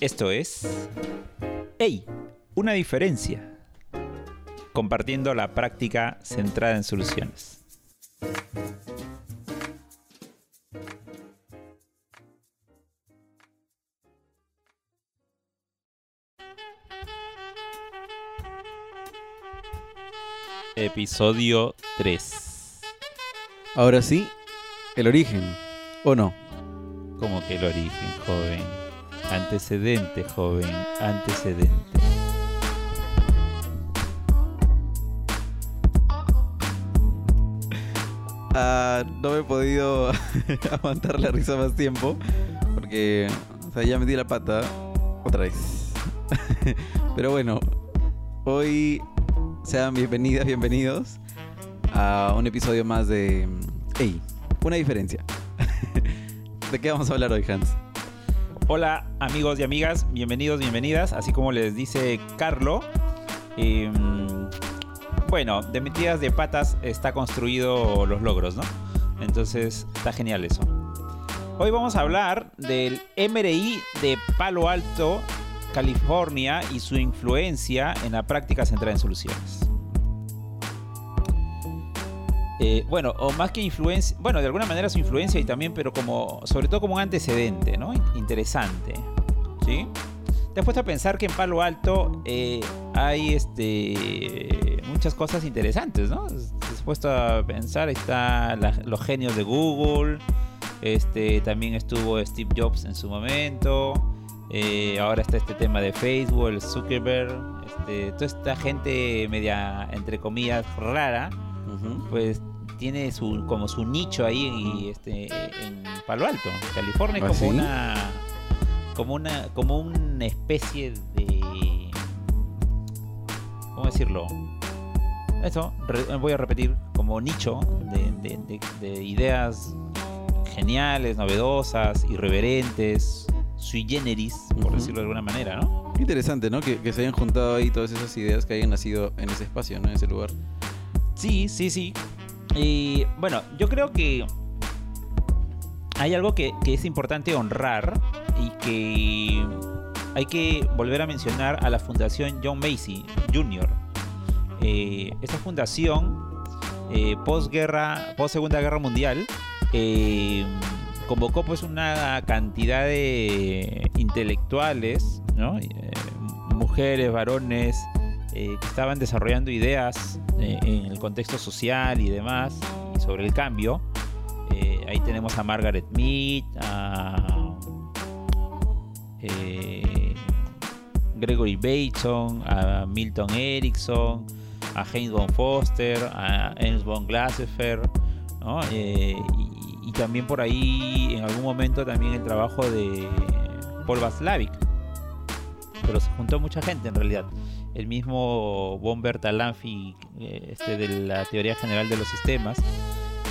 Esto es... ¡Ey! Una diferencia. Compartiendo la práctica centrada en soluciones. Episodio 3. Ahora sí, el origen, ¿o no? Como que el origen, joven. Antecedente, joven. Antecedente. Ah, no me he podido aguantar la risa más tiempo porque o sea, ya me di la pata otra vez. Pero bueno, hoy sean bienvenidas, bienvenidos a un episodio más de Hey, una diferencia. ¿De qué vamos a hablar hoy, Hans? Hola amigos y amigas, bienvenidos, bienvenidas. Así como les dice Carlo, eh, bueno, de metidas de patas está construido los logros, ¿no? Entonces está genial eso. Hoy vamos a hablar del MRI de Palo Alto, California y su influencia en la práctica centrada en soluciones. Eh, bueno, o más que influencia, bueno, de alguna manera su influencia y también, pero como, sobre todo como un antecedente, ¿no? Interesante, ¿sí? Te has puesto a pensar que en Palo Alto eh, hay este, muchas cosas interesantes, ¿no? Te has puesto a pensar, está la- los genios de Google, este, también estuvo Steve Jobs en su momento, eh, ahora está este tema de Facebook, el Zuckerberg, este, toda esta gente media, entre comillas, rara, pues tiene su como su nicho ahí y, este, en Palo Alto, California, ¿Ah, como sí? una como una como una especie de cómo decirlo eso re- voy a repetir como nicho de, de- de- de ideas geniales novedosas irreverentes sui generis por Ujú. decirlo de alguna manera no Qué interesante, ¿no? Que, que se hayan juntado ahí todas esas ideas que hayan nacido en ese espacio, ¿no? En ese lugar. Sí, sí, sí. Y bueno, yo creo que hay algo que, es importante honrar y que hay que volver a mencionar a la Fundación John Macy Jr. Eh, esa fundación, eh, posguerra, post Segunda Guerra Mundial, eh, convocó pues una cantidad de intelectuales, ¿no? Eh, mujeres, varones, eh, que estaban desarrollando ideas eh, en el contexto social y demás, y sobre el cambio. Eh, ahí tenemos a Margaret Mead, a Gregory Bateson, a Milton Erickson, a Heinz von Foster, a Ernst von. Eh, y, y también por ahí en algún momento también el trabajo de Paul Václavic. Pero se juntó mucha gente en realidad el mismo von Bertalanffy eh, este, de la teoría general de los sistemas.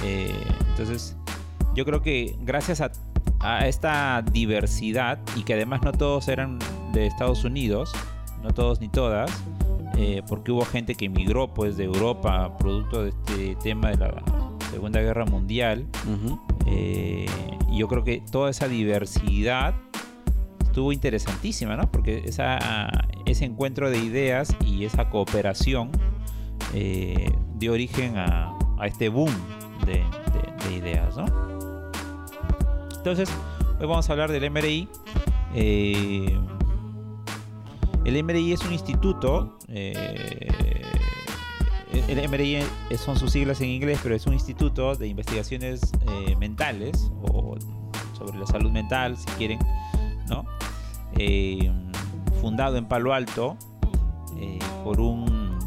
Eh, entonces, yo creo que gracias a, a esta diversidad y que además no todos eran de Estados Unidos, no todos ni todas, eh, porque hubo gente que emigró pues de Europa producto de este tema de la Segunda Guerra Mundial. Eh, y yo creo que toda esa diversidad estuvo interesantísima, ¿no? Porque esa, ese encuentro de ideas y esa cooperación eh, dio origen a, este boom de, de- de ideas, ¿no? Entonces, hoy vamos a hablar del MRI. Eh, el MRI es un instituto. eh, el MRI son sus siglas en inglés, pero es un instituto de investigaciones mentales o sobre la salud mental, si quieren, ¿no? Fundado en Palo Alto eh, por un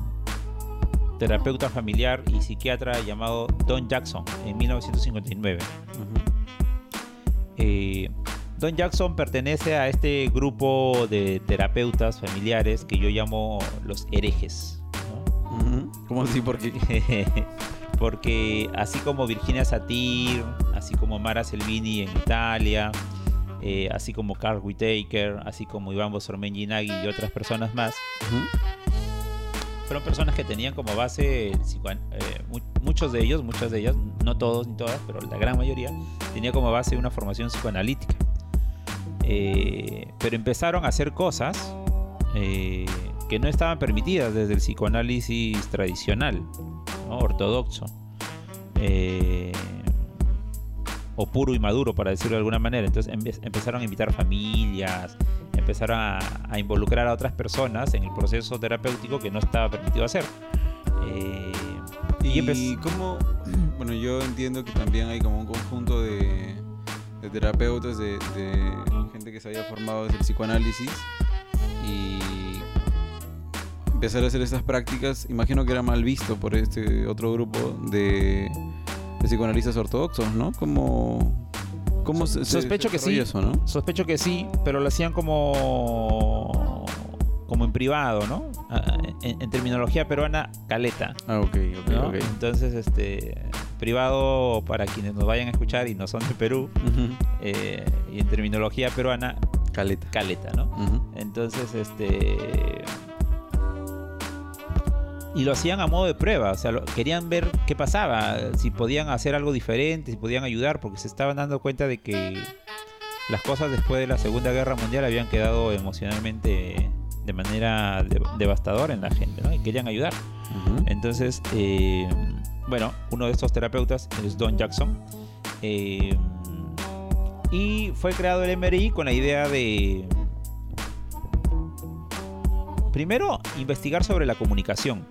terapeuta familiar y psiquiatra llamado Don Jackson en 1959. Eh, Don Jackson pertenece a este grupo de terapeutas familiares que yo llamo los herejes. ¿no? ¿Cómo así? Porque Porque así como Virginia Satir, así como Mara Selvini en Italia, eh, así como Carl Whitaker, así como Iván Bosormen-Ginagui y otras personas más, fueron personas que tenían como base, el eh, mu- muchos de ellos, muchas de ellas, no todos ni todas, pero la gran mayoría, tenía como base una formación psicoanalítica. eh, pero empezaron a hacer cosas eh, que no estaban permitidas desde el psicoanálisis tradicional, ¿no? ortodoxo. Eh, o puro y maduro, para decirlo de alguna manera. Entonces empe- empezaron a invitar familias, empezaron a, a involucrar a otras personas en el proceso terapéutico que no estaba permitido hacer. Eh, Y, empe- cómo, bueno, yo entiendo que también hay como un conjunto de, de terapeutas, de, de gente que se había formado desde el psicoanálisis y empezar a hacer estas prácticas, imagino que era mal visto por este otro grupo de, de psicoanalistas ortodoxos, ¿no? Como, ¿Cómo se, se Sospecho que sí. eso, no? Sospecho que sí, pero lo hacían como como en privado, ¿no? Ah, En, en terminología peruana, caleta. Ah, ok, ok, ¿no? ok. Entonces, este privado para quienes nos vayan a escuchar y no son de Perú, eh, y en terminología peruana, Caleta. caleta, ¿no? Entonces, este. Y lo hacían a modo de prueba, o sea, lo- querían ver qué pasaba, si podían hacer algo diferente, si podían ayudar, porque se estaban dando cuenta de que las cosas después de la Segunda Guerra Mundial habían quedado emocionalmente de manera de- devastadora en la gente, ¿no? Y querían ayudar. Entonces, eh, bueno, uno de estos terapeutas es Don Jackson. eh, y fue creado el MRI con la idea de, primero, investigar sobre la comunicación.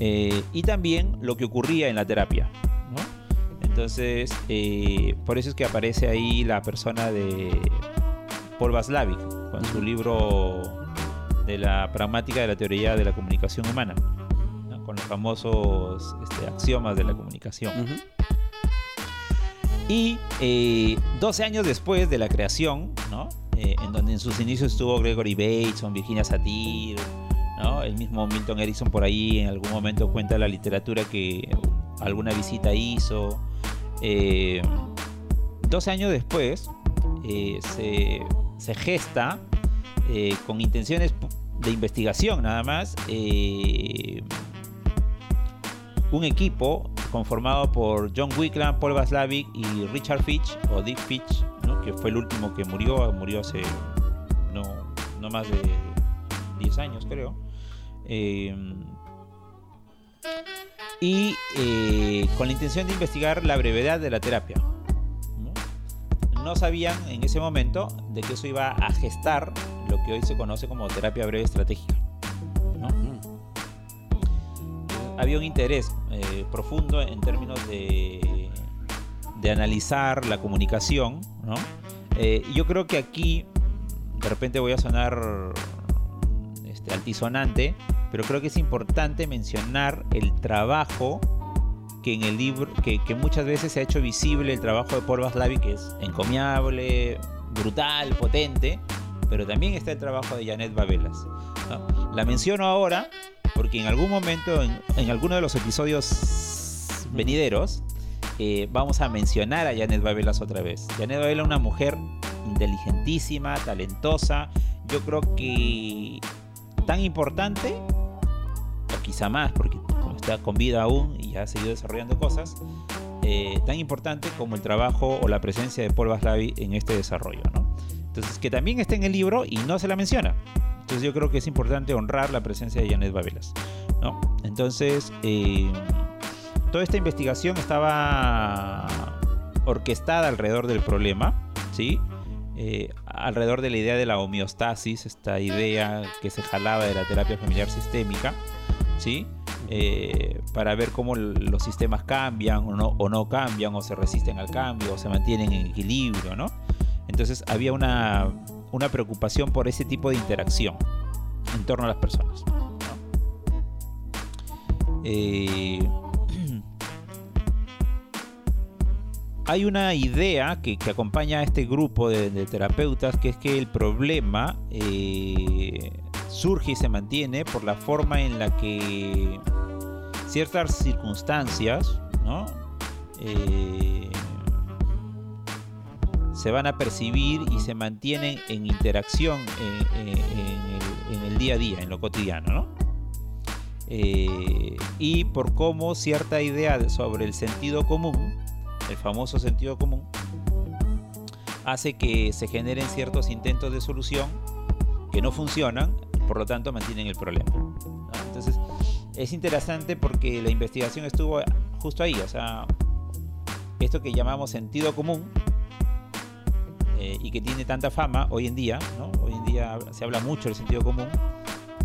Eh, y también lo que ocurría en la terapia. ¿no? Entonces, eh, por eso es que aparece ahí la persona de Paul Vaslavic con su libro de la pragmática de la teoría de la comunicación humana, ¿no? con los famosos este, axiomas de la comunicación. Y eh, 12 años después de la creación, ¿no? Eh, en donde en sus inicios estuvo Gregory Bateson, Virginia Satir, el mismo Milton Erickson por ahí en algún momento cuenta la literatura que alguna visita hizo. Eh, 12 años después eh, se, se gesta eh, con intenciones de investigación nada más un equipo conformado por John Wickland, Paul Vaslavic y Richard Fitch, o Dick Fitch, que fue el último que murió, murió hace no, no más de 10 años creo. Eh, y eh, con la intención de investigar la brevedad de la terapia. ¿no? Sabían en ese momento de que eso iba a gestar lo que hoy se conoce como terapia breve estratégica. había un interés eh, profundo en términos de, de analizar la comunicación, ¿no? Eh, yo creo que aquí, de repente voy a sonar este, altisonante, pero creo que es importante mencionar el trabajo que en el libro, que, que muchas veces se ha hecho visible el trabajo de Paul Vaslavic, que es encomiable, brutal, potente, pero también está el trabajo de Janet Babelas. ¿no? La menciono ahora porque en algún momento, en, en alguno de los episodios venideros, eh, vamos a mencionar a Janet Babelas otra vez. Janet Babelas es una mujer inteligentísima, talentosa, yo creo que tan importante, quizá más, porque como está con vida aún y ha seguido desarrollando cosas, eh, tan importante como el trabajo o la presencia de Paul Vaslavi en este desarrollo. ¿no? Entonces, que también está en el libro y no se la menciona. Entonces yo creo que es importante honrar la presencia de Janet Babelas. ¿no? Entonces, eh, toda esta investigación estaba orquestada alrededor del problema, ¿sí? Eh, alrededor de la idea de la homeostasis, esta idea que se jalaba de la terapia familiar sistémica, ¿sí? Eh, para ver cómo los sistemas cambian o no, o no cambian, o se resisten al cambio, o se mantienen en equilibrio, ¿no? Entonces había una, una preocupación por ese tipo de interacción en torno a las personas. Eh, hay una idea que, acompaña a este grupo de, de, terapeutas, que es que el problema eh, surge y se mantiene por la forma en la que ciertas circunstancias, ¿no? Eh, se van a percibir y se mantienen en interacción en, en, en, el, día a día, en lo cotidiano, ¿no? Eh, y por cómo cierta idea sobre el sentido común, el famoso sentido común, hace que se generen ciertos intentos de solución que no funcionan, por lo tanto mantienen el problema. Entonces, es interesante porque la investigación estuvo justo ahí, o sea, esto que llamamos sentido común eh, y que tiene tanta fama hoy en día, ¿no? hoy en día se habla mucho del sentido común,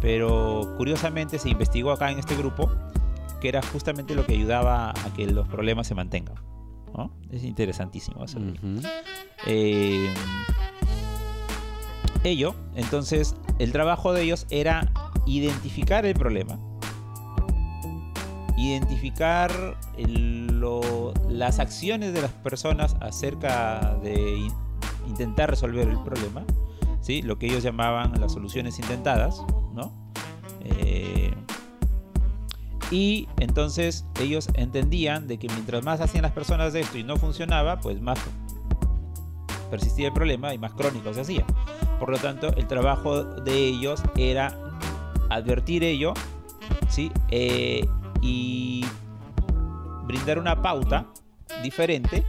pero curiosamente se investigó acá en este grupo que era justamente lo que ayudaba a que los problemas se mantengan. ¿no? Es interesantísimo. Eso. Eh, ello, entonces, el trabajo de ellos era identificar el problema, identificar las acciones de las personas acerca de intentar resolver el problema, ¿sí? lo que ellos llamaban las soluciones intentadas, ¿no? Eh, y entonces ellos entendían de que mientras más hacían las personas esto y no funcionaba, pues más persistía el problema y más crónico se hacía. Por lo tanto, el trabajo de ellos era advertir ello, ¿sí? Eh, y brindar una pauta diferente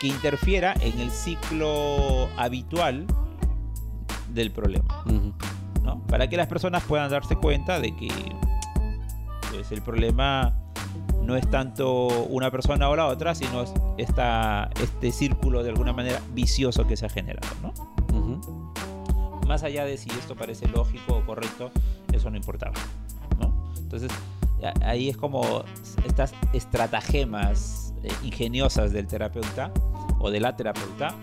que interfiera en el ciclo habitual del problema. ¿no? Para que las personas puedan darse cuenta de que pues, el problema no es tanto una persona o la otra, sino esta, este círculo de alguna manera vicioso que se ha generado. ¿no? Más allá de si esto parece lógico o correcto, eso no importaba. ¿no? Entonces, ahí es como estas estratagemas eh, ingeniosas del terapeuta o de la terapeuta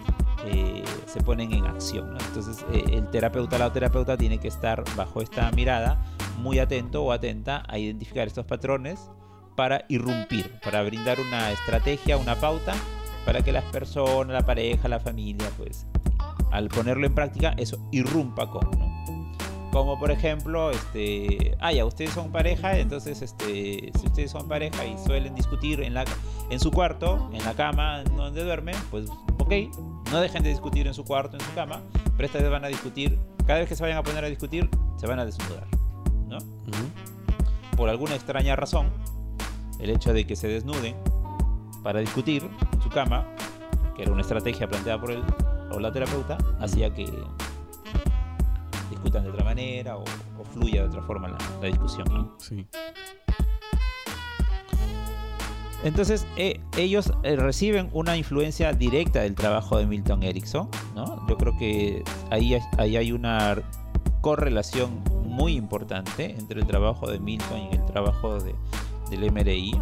eh, se ponen en acción. Entonces eh, el terapeuta, la terapeuta tiene que estar bajo esta mirada muy atento o atenta a identificar estos patrones para irrumpir, para brindar una estrategia, una pauta para que las personas, la pareja, la familia, pues al ponerlo en práctica, eso irrumpa con, como por ejemplo, este, ah, ya, ustedes son pareja, entonces, este, si ustedes son pareja y suelen discutir en, la, en su cuarto, en la cama donde duermen, pues, ok, no dejen de discutir en su cuarto, en su cama, pero esta vez van a discutir, cada vez que se vayan a poner a discutir, se van a desnudar, ¿no? Por alguna extraña razón, el hecho de que se desnuden para discutir en su cama, que era una estrategia planteada por el o la terapeuta, hacía que discutan de otra manera o, fluya de otra forma la, discusión. Entonces, eh, ellos eh, reciben una influencia directa del trabajo de Milton Erickson. ¿no? Yo creo que ahí, ahí hay una correlación muy importante entre el trabajo de Milton y el trabajo de, del MRI.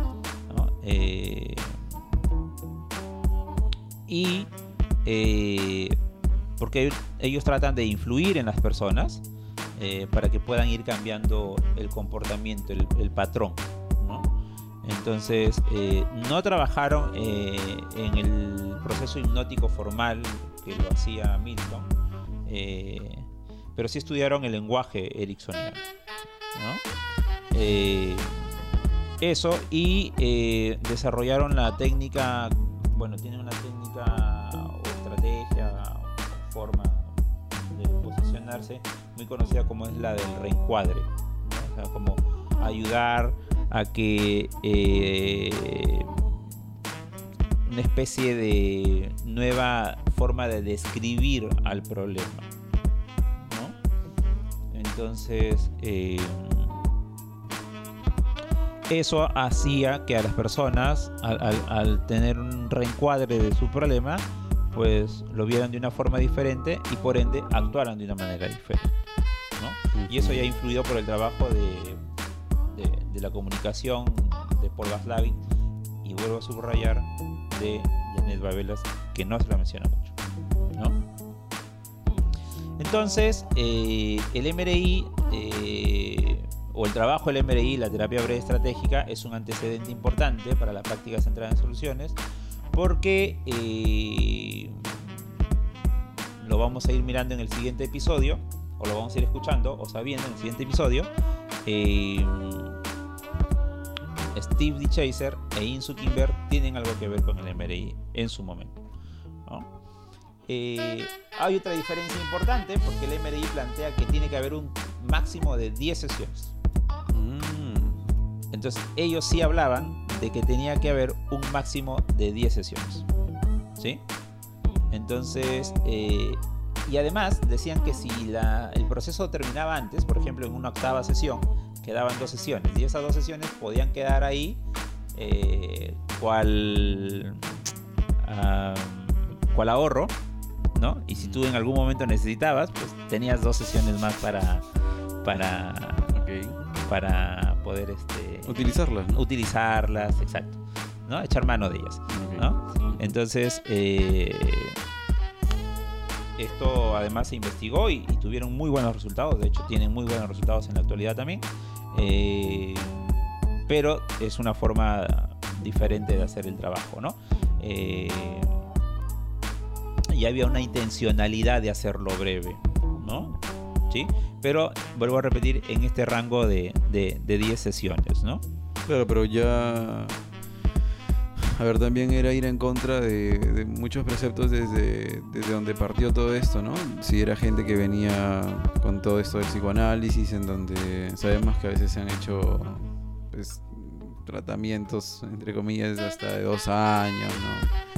Eh, y porque ellos tratan de influir en las personas eh, para que puedan ir cambiando el comportamiento, el, patrón. Entonces, eh, no trabajaron eh, en el proceso hipnótico formal que lo hacía Milton, pero sí estudiaron el lenguaje ericksoniano. eso y desarrollaron la técnica, bueno, tienen una técnica forma de posicionarse muy conocida como es la del reencuadre, como ayudar a que eh, una especie de nueva forma de describir al problema. Entonces, eh, eso hacía que a las personas, al tener un reencuadre de su problema, pues lo vieran de una forma diferente y por ende actuaran de una manera diferente. Y eso ya ha influido por el trabajo de, de, la comunicación de Paul Vaslavin y vuelvo a subrayar de Janet Babelas, que no se la menciona mucho. Entonces, eh, el MRI eh, o el trabajo del MRI, la terapia breve estratégica, es un antecedente importante para la práctica centrada en soluciones porque eh, lo vamos a ir mirando en el siguiente episodio, o lo vamos a ir escuchando o sabiendo en el siguiente episodio. Eh, Steve D. Chaser e Insu Kimber tienen algo que ver con el MRI en su momento. Eh, hay otra diferencia importante porque el MRI plantea que tiene que haber un máximo de 10 sesiones. Mm. Entonces ellos sí hablaban de que tenía que haber un máximo de 10 sesiones. ¿Sí? Entonces, eh, y además decían que si la, el proceso terminaba antes, por ejemplo en una octava sesión, quedaban dos sesiones y esas dos sesiones podían quedar ahí eh, cual, ah, cual ahorro, ¿no? Y si tú en algún momento necesitabas, pues tenías dos sesiones más para para para poder este utilizarlas, utilizarlas, exacto, ¿no? Echar mano de ellas, ¿no? Entonces eh, esto además se investigó y, tuvieron muy buenos resultados. De hecho, tienen muy buenos resultados en la actualidad también. Eh, pero es una forma diferente de hacer el trabajo, ¿no? Eh, y había una intencionalidad de hacerlo breve, ¿no? ¿Sí? Pero vuelvo a repetir, en este rango de, de, de 10 sesiones, ¿no? Claro, pero ya a ver, también era ir en contra de, muchos preceptos desde, desde, donde partió todo esto, ¿no? Si era gente que venía con todo esto del psicoanálisis, en donde sabemos que a veces se han hecho pues, tratamientos, entre comillas, hasta de dos años, ¿no?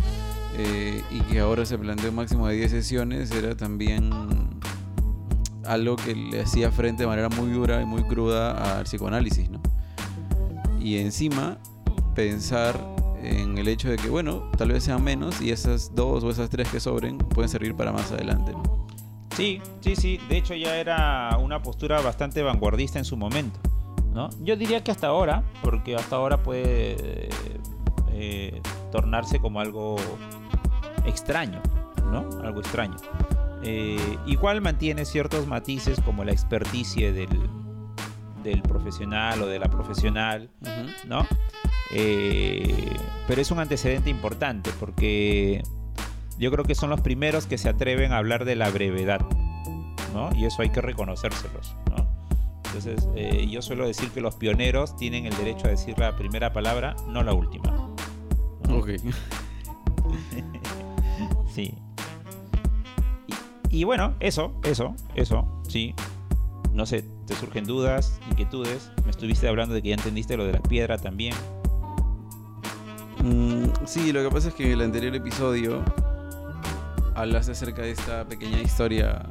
Eh, y que ahora se planteó un máximo de 10 sesiones, era también algo que le hacía frente de manera muy dura y muy cruda al psicoanálisis, ¿no? Y encima pensar en el hecho de que, bueno, tal vez sean menos y esas dos o esas tres que sobren pueden servir para más adelante. Sí, sí, sí. De hecho ya era una postura bastante vanguardista en su momento. ¿no? Yo diría que hasta ahora, porque hasta ahora puede eh, tornarse como algo extraño, ¿no? Algo extraño. Eh, igual mantiene ciertos matices como la experticia del, del profesional o de la profesional, ¿no? Eh, pero es un antecedente importante porque yo creo que son los primeros que se atreven a hablar de la brevedad, ¿no? Y eso hay que reconocérselos, ¿no? Entonces, eh, yo suelo decir que los pioneros tienen el derecho a decir la primera palabra, no la última. Ok. sí. Y, bueno, eso, eso, eso, sí. No sé, te surgen dudas, inquietudes. Me estuviste hablando de que ya entendiste lo de la piedra también. Mm, sí, lo que pasa es que en el anterior episodio hablaste acerca de esta pequeña historia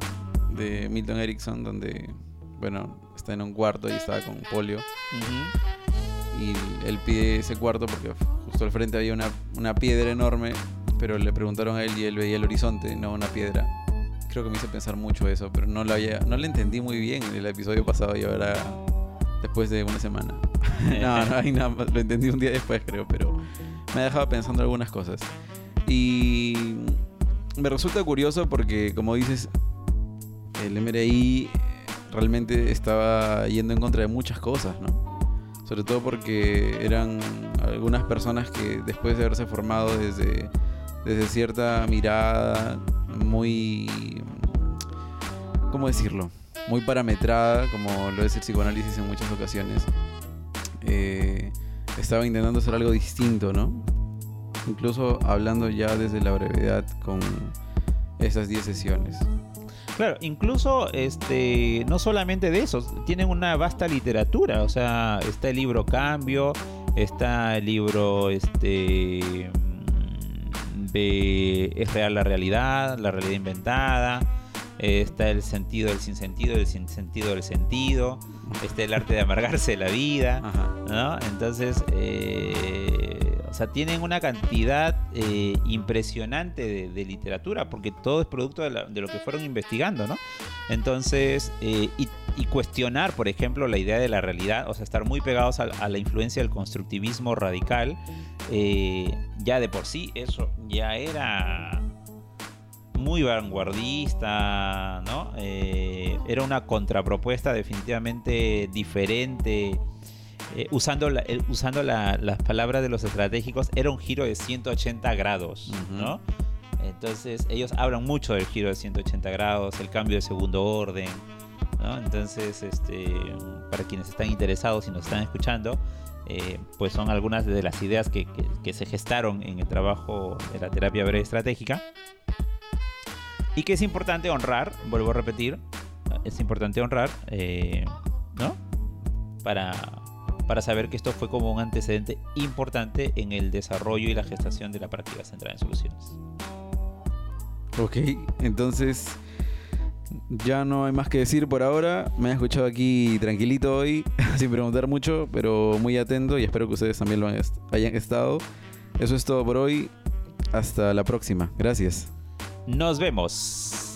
de Milton Erickson donde, bueno, está en un cuarto y estaba con polio. Y él pide ese cuarto porque justo al frente había una, una piedra enorme, pero le preguntaron a él y él veía el horizonte, no una piedra. Creo que me hizo pensar mucho eso, pero no lo, había, no lo entendí muy bien en el episodio pasado y ahora después de una semana. no, no, no, lo entendí un día después creo, pero me ha dejado pensando algunas cosas. Y me resulta curioso porque, como dices, el MRI realmente estaba yendo en contra de muchas cosas, ¿no? Sobre todo porque eran algunas personas que después de haberse formado desde, desde cierta mirada muy... ¿Cómo decirlo? Muy parametrada, como lo es el psicoanálisis en muchas ocasiones. Eh, estaba intentando hacer algo distinto, ¿no? Incluso hablando ya desde la brevedad con esas 10 sesiones. Claro, incluso este, no solamente de eso, tienen una vasta literatura, o sea, está el libro Cambio, está el libro este de Es real la realidad, la realidad inventada, está el sentido del sinsentido, el sinsentido del sentido, está el arte de amargarse la vida, ¿no? Entonces, eh, o sea, tienen una cantidad eh, impresionante de, literatura, porque todo es producto de, lo que fueron investigando, ¿no? Entonces, eh, y, cuestionar, por ejemplo, la idea de la realidad, o sea, estar muy pegados a, la influencia del constructivismo radical, ya de por sí eso ya era muy vanguardista, ¿no? Eh, era una contrapropuesta definitivamente diferente. Eh, usando usando las palabras de los estratégicos, era un giro de 180 grados, ¿no? Entonces, ellos hablan mucho del giro de 180 grados, el cambio de segundo orden, ¿no? Entonces, este, para quienes están interesados y nos están escuchando, eh, pues son algunas de las ideas que, que, se gestaron en el trabajo de la terapia breve estratégica y que es importante honrar, vuelvo a repetir, es importante honrar, eh, ¿no? Para, para saber que esto fue como un antecedente importante en el desarrollo y la gestación de la práctica central en soluciones. Ok, entonces ya no hay más que decir por ahora. Me han escuchado aquí tranquilito hoy, sin preguntar mucho, pero muy atento y espero que ustedes también lo hayan estado. Eso es todo por hoy. Hasta la próxima. Gracias. Nos vemos.